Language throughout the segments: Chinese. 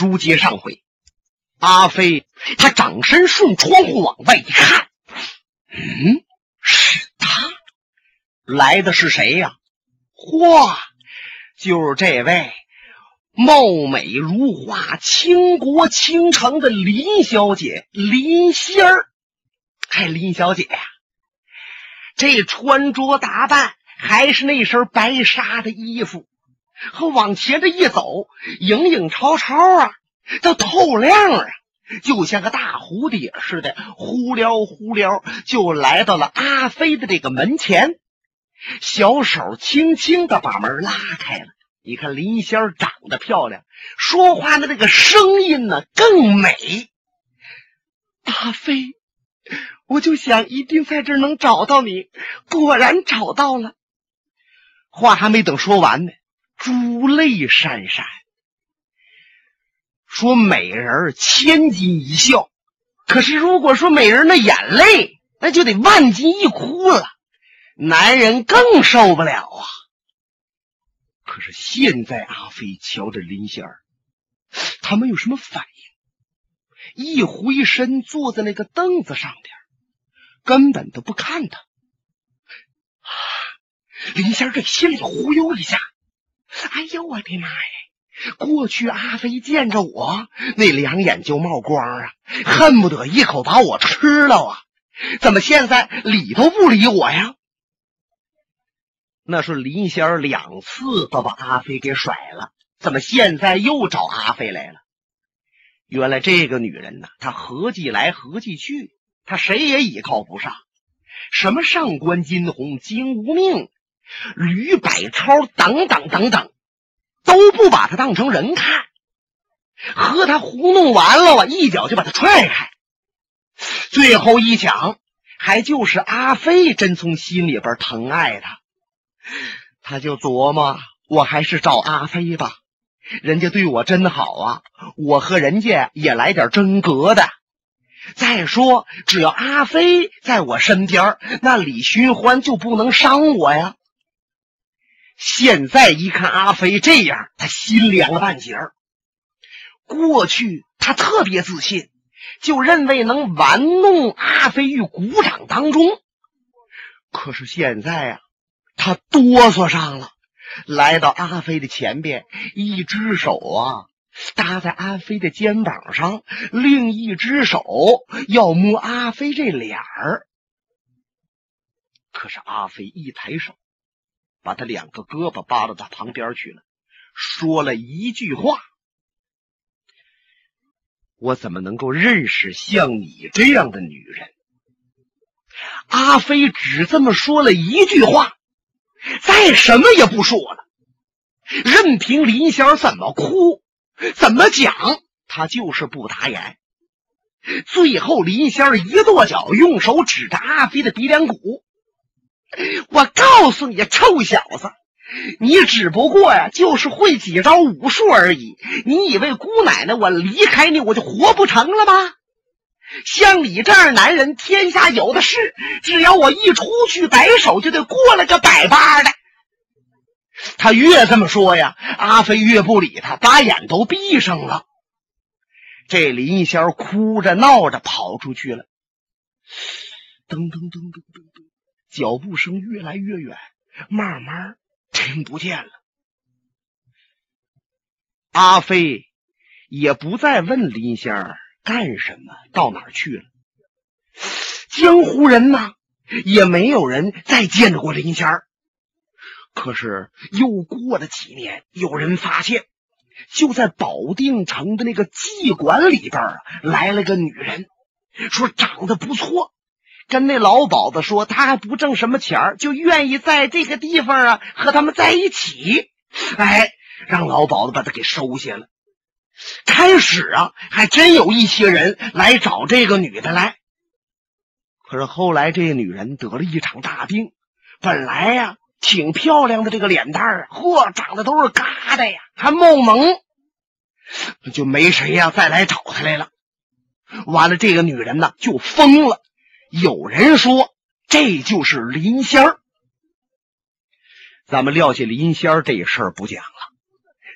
书接上回，阿飞他掌身顺窗户往外一看，嗯，是他来的是谁呀？嚯，就是这位貌美如花、倾国倾城的林小姐林仙儿。哎，林小姐呀，这穿着打扮还是那身白纱的衣服。和往前这一走，影影绰绰啊，都透亮啊，就像个大蝴蝶似的，忽撩忽撩就来到了阿飞的这个门前，小手轻轻的把门拉开了。你看林仙长得漂亮，说话的那个声音呢更美。阿飞，我就想一定在这儿能找到你，果然找到了。话还没等说完呢。珠泪潸潸，说美人千金一笑，可是如果说美人的眼泪，那就得万金一哭了，男人更受不了啊。可是现在阿飞瞧着林仙儿，他没有什么反应，一回身坐在那个凳子上边，根本都不看他。啊，林仙儿这心里忽悠一下。哎呦我的妈呀！过去阿飞见着我，那两眼就冒光啊，恨不得一口把我吃了啊！怎么现在理都不理我呀？那是林仙儿两次都把阿飞给甩了，怎么现在又找阿飞来了？原来这个女人呢，她合计来合计去，她谁也依靠不上，什么上官金鸿、金无命。吕百超等等等等，都不把他当成人看，和他糊弄完了我，一脚就把他踹开。最后一想，还就是阿飞真从心里边疼爱他，他就琢磨，我还是找阿飞吧，人家对我真好啊，我和人家也来点真格的。再说，只要阿飞在我身边，那李寻欢就不能伤我呀。现在一看阿飞这样，他心凉了半截儿。过去他特别自信，就认为能玩弄阿飞于股掌当中。可是现在啊，他哆嗦上了，来到阿飞的前边，一只手啊搭在阿飞的肩膀上，另一只手要摸阿飞这脸儿。可是阿飞一抬手。把他两个胳膊扒到他旁边去了，说了一句话：“我怎么能够认识像你这样的女人？”阿飞只这么说了一句话，再什么也不说了，任凭林仙怎么哭，怎么讲，他就是不打眼。最后，林仙一跺脚，用手指着阿飞的鼻梁骨。我告诉你，臭小子，你只不过呀，就是会几招武术而已。你以为姑奶奶我离开你，我就活不成了吗？像你这样男人，天下有的是。只要我一出去摆手，就得过来个百八的。他越这么说呀，阿飞越不理他，把眼都闭上了。这林仙哭着闹着跑出去了。噔噔噔噔噔。脚步声越来越远，慢慢听不见了。阿飞也不再问林仙儿干什么，到哪儿去了。江湖人呢，也没有人再见着过林仙儿。可是又过了几年，有人发现，就在保定城的那个妓馆里边啊，来了个女人，说长得不错。跟那老鸨子说，他还不挣什么钱就愿意在这个地方啊和他们在一起。哎，让老鸨子把他给收下了。开始啊，还真有一些人来找这个女的来。可是后来，这个女人得了一场大病，本来呀挺漂亮的这个脸蛋儿，嚯，长得都是疙瘩呀，还冒蒙，就没谁呀再来找她来了。完了，这个女人呢就疯了。有人说这就是林仙儿，咱们撂下林仙儿这事儿不讲了，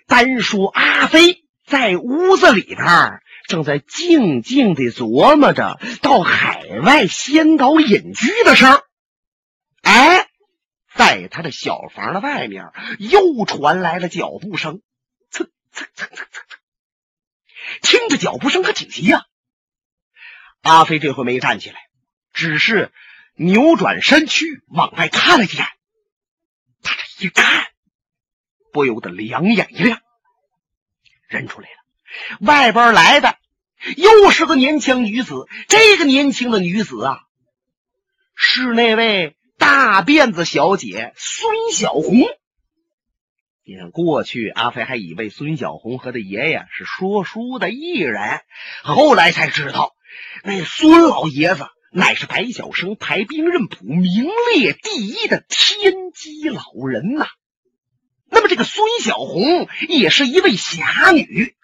单说阿飞在屋子里边正在静静的琢磨着到海外仙岛隐居的事儿。哎，在他的小房的外面又传来了脚步声，蹭蹭蹭蹭蹭蹭。听着脚步声可紧急呀！阿飞这回没站起来，只是扭转身躯往外看了一眼。他这一看，不由得两眼一亮，认出来了，外边来的又是个年轻女子。这个年轻的女子啊，是那位大辫子小姐孙小红。你看，过去阿飞还以为孙小红和他爷爷是说书的艺人，后来才知道，那孙老爷子乃是白晓生排兵刃谱名列第一的天机老人呐。那么，这个孙小红也是一位侠女。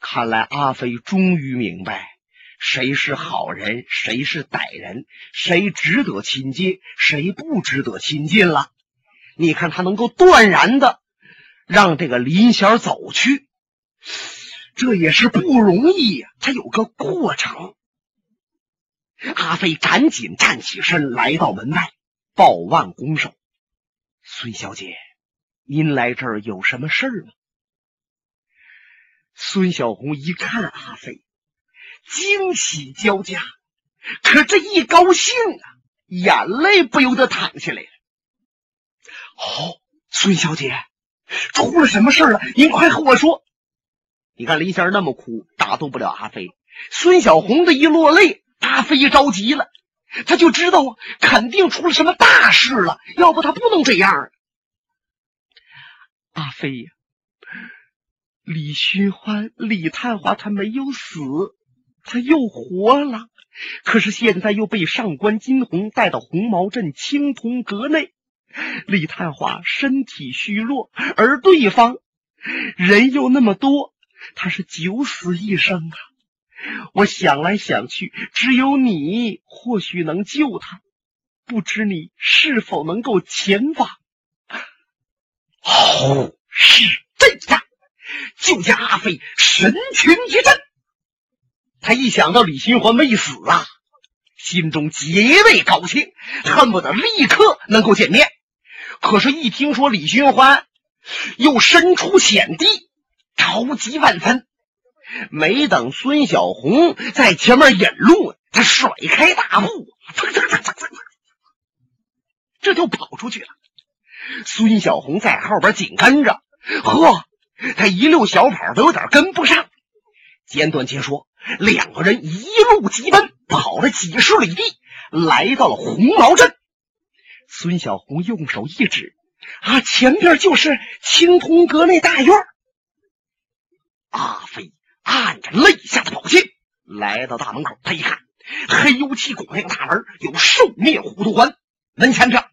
看来阿飞终于明白，谁是好人，谁是歹人，谁值得亲近，谁不值得亲近了。你看他能够断然的让这个林仙走去，这也是不容易呀。他有个过程。阿飞赶紧站起身，来到门外，抱腕拱手：“孙小姐，您来这儿有什么事儿吗？”孙小红一看阿飞，惊喜交加，可这一高兴啊，眼泪不由得淌下来了。哦，孙小姐，出了什么事了？您快和我说。你看林仙那么哭，打动不了阿飞。孙小红的一落泪，阿飞着急了，他就知道肯定出了什么大事了，要不他不能这样。阿飞呀，李寻欢、李探花他没有死，他又活了，可是现在又被上官金虹带到红毛镇青铜阁内。李探花身体虚弱，而对方人又那么多，他是九死一生啊！我想来想去，只有你或许能救他，不知你是否能够前往？哦，是这样！就见阿飞神情一震，他一想到李寻欢没死啊，心中极为高兴，恨不得立刻能够见面。可是，一听说李寻欢又身处险地，着急万分。没等孙小红在前面引路，他甩开大步，蹭蹭蹭蹭蹭，这就跑出去了。孙小红在后边紧跟着，呵，他一溜小跑都有点跟不上。简短截说，两个人一路急奔，跑了几十里地，来到了红毛镇。孙小红用手一指，啊，前边就是青铜阁那大院。阿飞按着肋下的宝剑来到大门口，他一看，黑油漆拱那个大门有兽面虎头环，门前边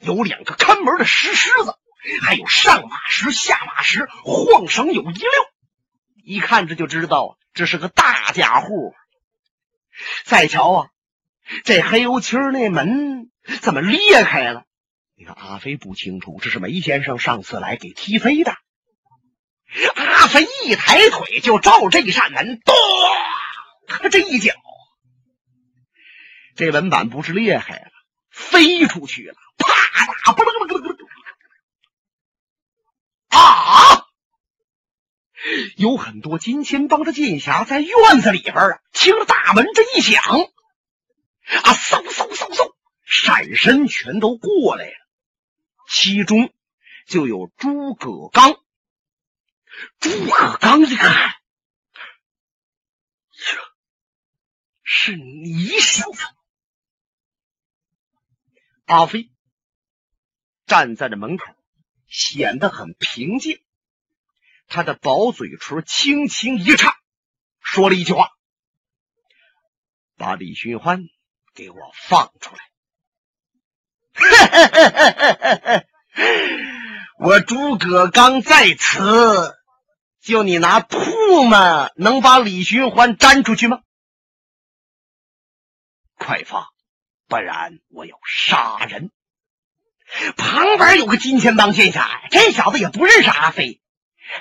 有两个看门的石狮子，还有上马石、下马石，晃绳有一溜。一看这就知道这是个大家户。再瞧啊，这黑油漆那门。怎么裂开了？你看阿飞不清楚，这是梅先生上次来给踢飞的。阿飞一抬腿就照这扇门，咚！他这一脚，这门板不是裂开了，飞出去了，啪嗒，不楞楞楞楞啊！有很多金钱帮的剑侠在院子里边啊，听着大门这一响，啊，嗖嗖嗖嗖。闪身全都过来了，其中就有诸葛刚。诸葛刚一看，这是你小子。阿飞站在这门口，显得很平静。他的薄嘴唇轻轻一颤，说了一句话：“把李寻欢给我放出来。”我诸葛刚在此，就你拿唾沫能把李寻欢粘出去吗？快放，不然我要杀人！旁边有个金钱帮剑侠，这小子也不认识阿飞，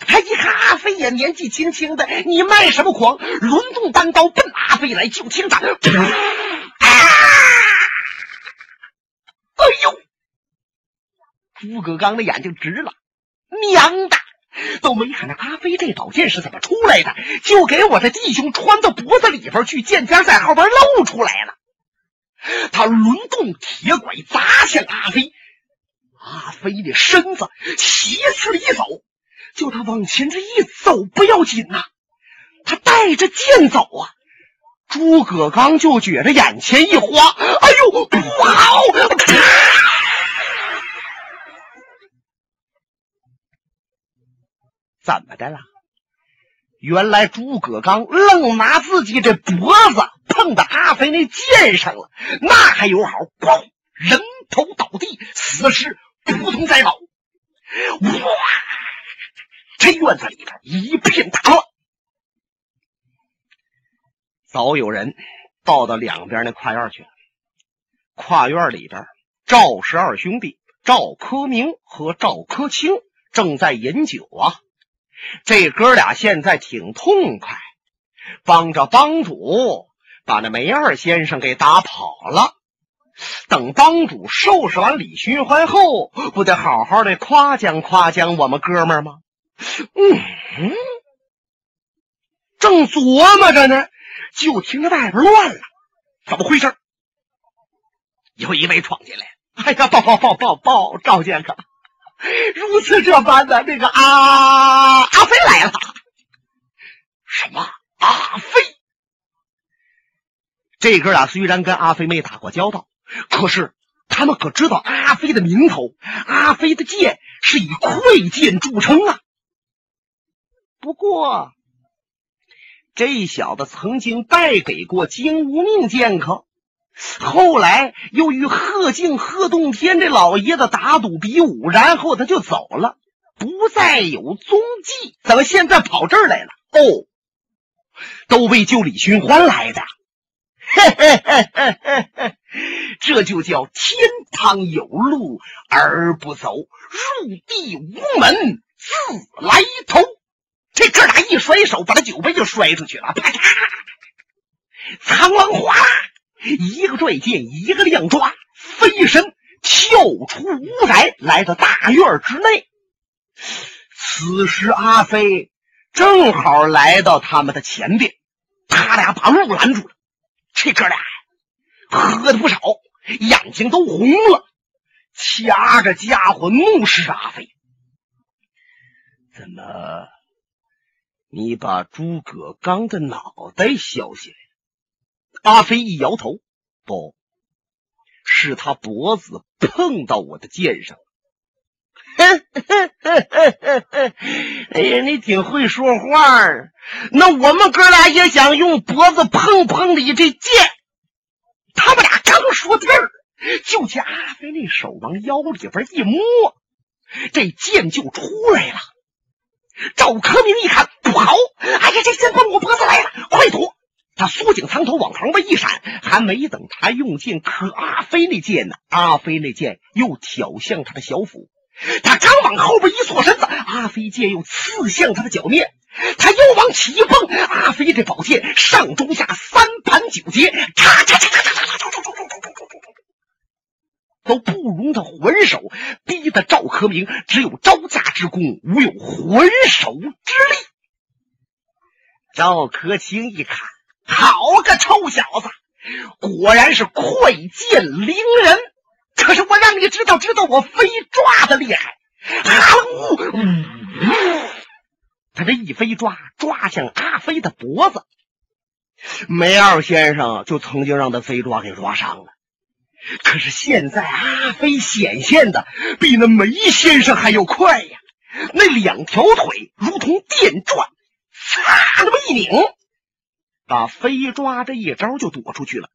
他一看阿飞也年纪轻轻的，你卖什么狂？轮动单刀奔阿飞来，就听着，啊！哎呦！诸葛刚的眼睛直了，娘的，都没看着阿飞这宝剑是怎么出来的，就给我的弟兄穿到脖子里边去，剑尖在后边露出来了。他轮动铁拐砸向阿飞，阿飞的身子斜刺一走，就他往前这一走不要紧呐，他带着剑走啊。诸葛刚就觉着眼前一花，哎呦，不好！怎么的了？原来诸葛刚愣拿自己这脖子碰到阿飞那剑上了，那还有好？咣，人头倒地，死尸扑通栽倒。哇！这院子里边一片大乱。早有人到到两边那跨院去了。跨院里边，赵氏二兄弟赵科明和赵科清正在饮酒啊。这哥俩现在挺痛快，帮着帮主把那梅二先生给打跑了。等帮主收拾完李寻欢后，不得好好的夸奖夸奖我们哥们吗？嗯，正琢磨着呢，就听着外边乱了，怎么回事？有一位闯进来，哎呀，报报报报报，赵剑客。如此这般的，那个阿阿飞来了。什么？阿飞？这哥俩虽然跟阿飞没打过交道，可是他们可知道阿飞的名头。阿飞的剑是以快剑著称啊。不过，这小子曾经败给过金无命剑客。后来又与贺敬、贺洞天这老爷子打赌比武，然后他就走了，不再有踪迹。怎么现在跑这儿来了？哦，都为救李寻欢来的。这就叫天堂有路而不走，入地无门自来投。这哥俩一甩手，把他酒杯就摔出去了，啪嚓，苍狼哗啦。一个拽剑，一个亮抓，飞身跳出屋宅，来到大院之内。此时阿飞正好来到他们的前边，他俩把路拦住了。这哥俩喝的不少，眼睛都红了，掐着家伙怒视阿飞：“怎么，你把诸葛刚的脑袋削下来？”阿飞一摇头，不是他脖子碰到我的剑上。哎呀，你挺会说话儿！那我们哥俩也想用脖子碰碰你这剑。他们俩刚说地儿，就见阿飞那手往腰里边一摸，这剑就出来了。赵克明一看，不好！哎呀，这剑奔我脖子来了，快躲！他缩颈藏头，往旁边一闪，还没等他用剑磕阿飞那剑呢，阿飞那剑又挑向他的小腹。他刚往后边一错身子，阿飞剑又刺向他的脚面。他又往起一蹦，阿飞这宝剑上中下三盘九节，咔嚓嚓嚓嚓嚓嚓嚓都不容他还手，逼得赵克明只有招架之功，无有还手之力。赵克清一看。好个臭小子！果然是快剑凌人。可是我让你知道知道我飞抓的厉害。他这一飞抓，抓向阿飞的脖子。梅二先生就曾经让他飞抓给抓伤了。可是现在阿飞显现的比那梅先生还要快呀！那两条腿如同电钻，擦那么一拧。把飞抓这一招就躲出去了，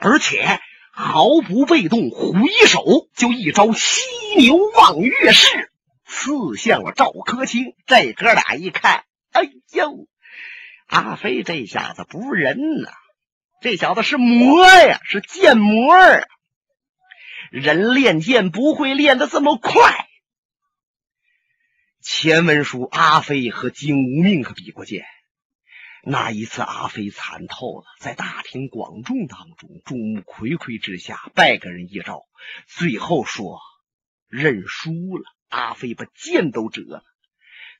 而且毫不被动，回手就一招犀牛望月式刺向了赵科清。这哥俩一看，哎呦，阿飞这小子不是人呐，这小子是魔呀，是剑魔啊！人练剑不会练的这么快。前文书阿飞和金无命可比过剑。那一次阿飞惨透了，在大庭广众当中，众目睽睽之下，拜个人一招，最后说认输了。阿飞把剑都折了。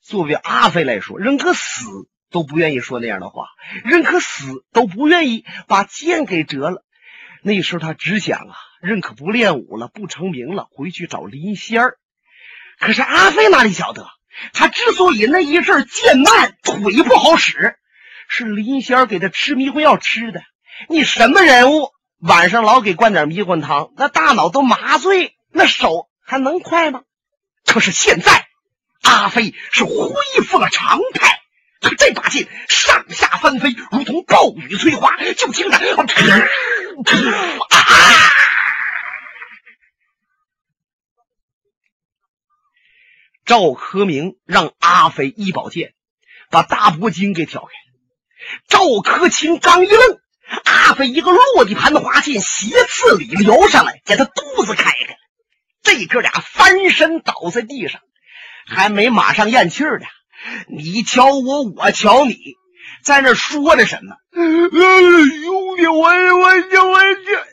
作为阿飞来说，认可死都不愿意说那样的话，认可死都不愿意把剑给折了。那时候他只想啊，认可不练武了，不成名了，回去找林仙儿。可是阿飞哪里晓得，他之所以那一阵剑慢，腿不好使。是林仙儿给他吃迷魂药吃的。你什么人物？晚上老给灌点迷魂汤，那大脑都麻醉，那手还能快吗？可是现在，阿飞是恢复了常态，可这把剑上下翻飞，如同暴雨催花，就听着啊！赵科明让阿飞一宝剑把大脖筋给挑开。赵克清刚一愣，阿飞一个落地盘滑剑斜刺里撩上来，给他肚子开开。这哥俩翻身倒在地上，还没马上咽气呢。你瞧我，我瞧你，在那说着什么？兄弟，我我我我这，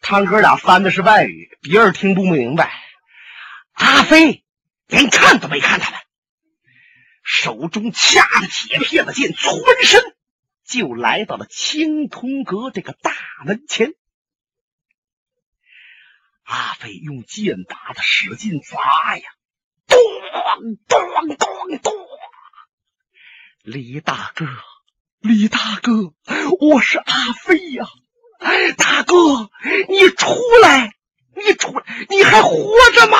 他哥俩翻的是外语，别人听不明白。阿飞连看都没看他们。手中掐着铁片子剑，窜身就来到了青铜阁这个大门前。阿飞用剑打的使劲砸呀，咚咚咚咚！李大哥，李大哥，我是阿飞呀！大哥，你出来，你出来，你还活着吗？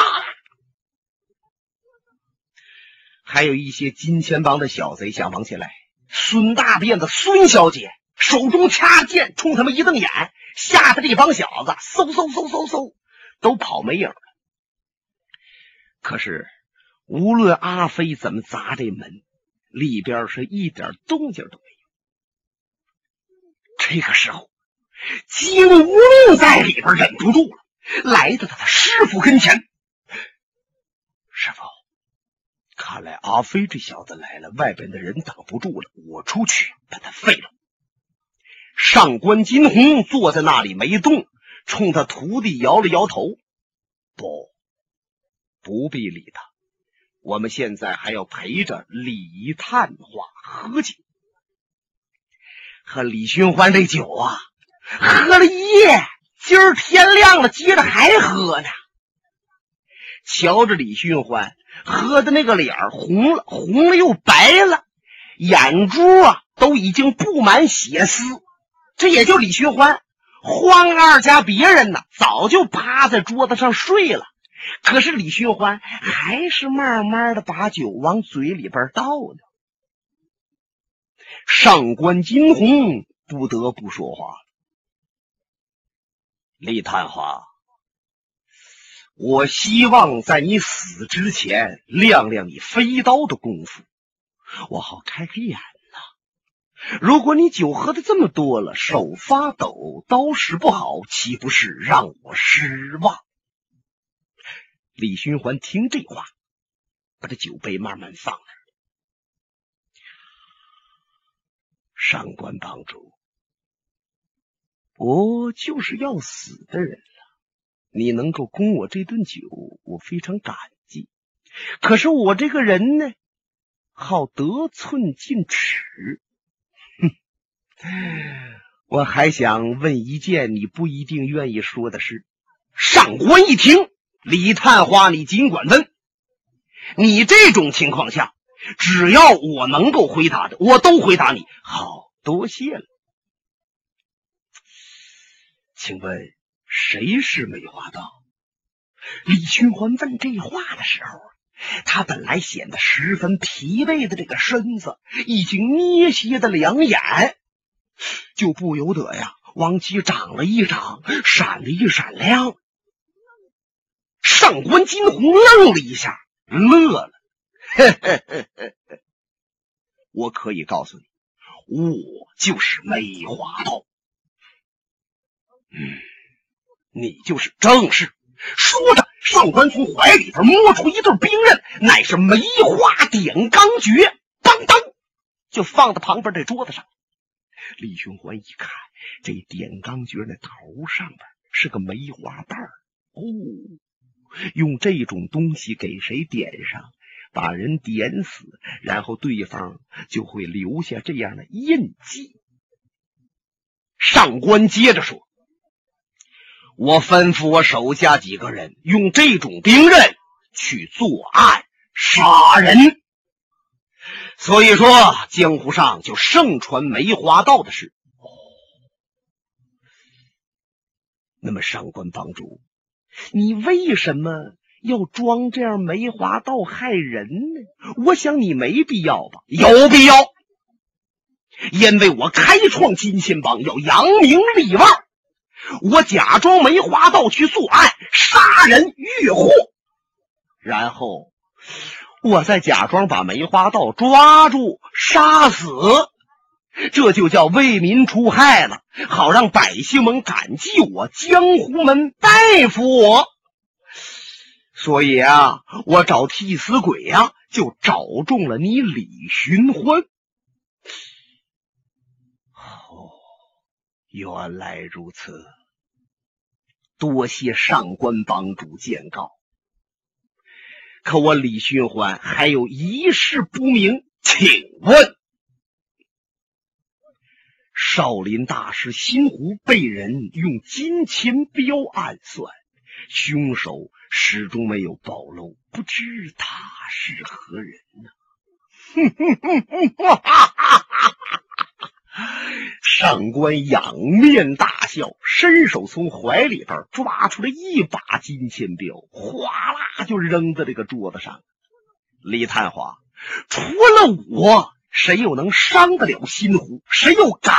还有一些金钱帮的小贼想往起来，孙大辫子孙小姐手中掐剑，冲他们一瞪眼，吓得这帮小子嗖嗖嗖嗖嗖都跑没影了。可是无论阿飞怎么砸这门，里边是一点动静都没有。这个时候，金无命在里边忍不住了，来到他的师傅跟前，师傅。看来阿飞这小子来了，外边的人挡不住了。我出去把他废了。上官金鸿坐在那里没动，冲他徒弟摇了摇头：“不，不必理他。我们现在还要陪着李探花喝酒。和李寻欢这酒啊，喝了一夜，今儿天亮了，接着还喝呢。瞧着李寻欢。”喝的那个脸儿红了，红了又白了，眼珠啊都已经布满血丝。这也就李寻欢，欢二家别人呢早就趴在桌子上睡了，可是李寻欢还是慢慢的把酒往嘴里边倒呢。上官金鸿不得不说话李探花。我希望在你死之前亮亮你飞刀的功夫，我好开开眼呐。如果你酒喝的这么多了，手发抖，刀使不好，岂不是让我失望？李寻欢听这话，把这酒杯慢慢放那上官帮主，我就是要死的人。你能够供我这顿酒，我非常感激。可是我这个人呢，好得寸进尺。哼，我还想问一件你不一定愿意说的事。上官一听，李探花，你尽管问。你这种情况下，只要我能够回答的，我都回答你。好多谢了，请问。谁是梅花道？李寻欢问这话的时候，他本来显得十分疲惫的这个身子，已经捏斜的两眼，就不由得呀往起长了一长，闪了一闪亮。上官金鸿愣了一下，乐了：“ 我可以告诉你，我就是梅花道。”嗯。你就是正事。说着，上官从怀里边摸出一对兵刃，乃是梅花点钢诀，当当就放在旁边这桌子上。李寻欢一看，这点钢诀那头上边是个梅花瓣哦，用这种东西给谁点上，把人点死，然后对方就会留下这样的印记。上官接着说。我吩咐我手下几个人用这种兵刃去作案杀人，所以说江湖上就盛传梅花道的事。哦，那么上官帮主，你为什么要装这样梅花道害人呢？我想你没必要吧？有必要，因为我开创金钱帮要扬名立万。我假装梅花道去作案，杀人越货，然后我再假装把梅花道抓住，杀死，这就叫为民除害了，好让百姓们感激我，江湖们拜服我。所以啊，我找替死鬼呀，就找中了你李寻欢。原来如此。多谢上官帮主见告，可我李寻欢还有一事不明，请问少林大师心湖被人用金钱镖暗算，凶手始终没有暴露，不知他是何人呢？哼哼哼哼，哈哈哈哈！上官仰面大笑，伸手从怀里边抓出了一把金钱镖，哗啦就扔在这个桌子上。李探花，除了我，谁又能伤得了新湖？谁又敢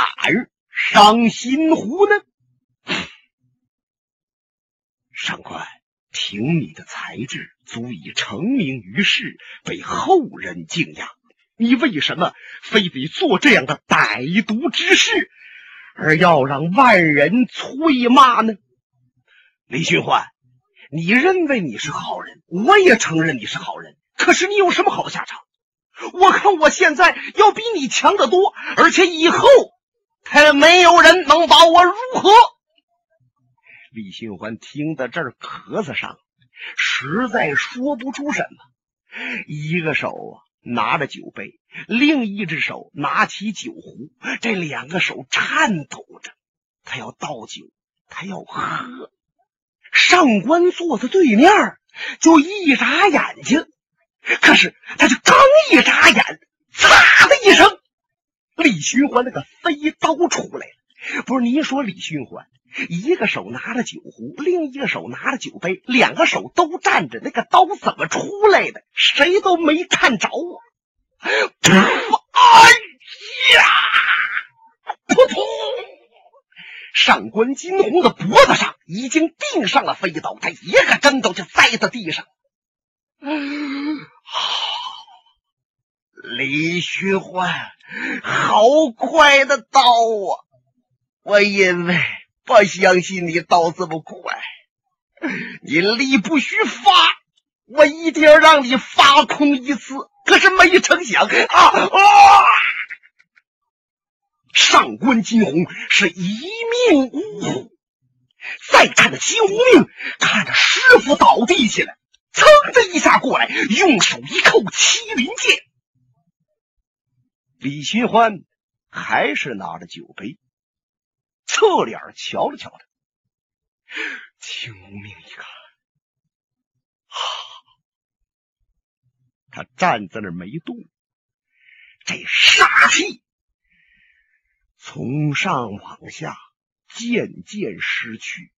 伤新湖呢？上官，凭你的才智，足以成名于世，被后人敬仰。你为什么非得做这样的歹毒之事，而要让万人催骂呢？李寻欢，你认为你是好人，我也承认你是好人。可是你有什么好下场？我看我现在要比你强得多，而且以后还没有人能把我如何？李寻欢听到这儿，咳嗽上，实在说不出什么。一个手啊。拿着酒杯，另一只手拿起酒壶，这两个手颤抖着，他要倒酒，他要喝。上官坐在对面，就一眨眼睛，可是他就刚一眨眼，嚓的一声，李寻欢那个飞刀出来了。不是您说李寻欢？一个手拿着酒壶，另一个手拿着酒杯，两个手都站着，那个刀怎么出来的？谁都没看着我。哎呀！扑通！上官金鸿的脖子上已经钉上了飞刀，他一个跟头就栽在地上。李寻欢，好快的刀啊！我因为。不相信你刀这么快，你力不虚发，我一定要让你发空一次。可是没成想啊啊！上官金鸿是一命呜呼，再看那金无命，看着师傅倒地起来，噌的一下过来，用手一扣麒麟剑。李寻欢还是拿着酒杯。侧脸瞧了瞧他，秦无命一看，哈，他站在那儿没动，这杀气从上往下渐渐失去，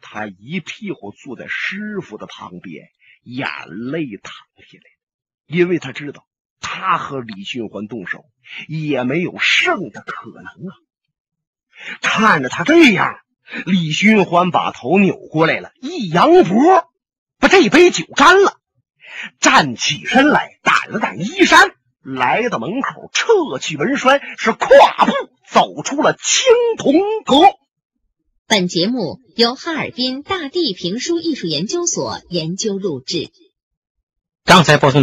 他一屁股坐在师傅的旁边，眼泪淌下来，因为他知道他和李寻欢动手也没有胜的可能啊。看着他这样，李寻欢把头扭过来了，一扬脖，把这杯酒干了，站起身来，掸了掸衣衫，来到门口，撤去门栓，是跨步走出了青铜阁。本节目由哈尔滨大地评书艺术研究所研究录制。刚才播送。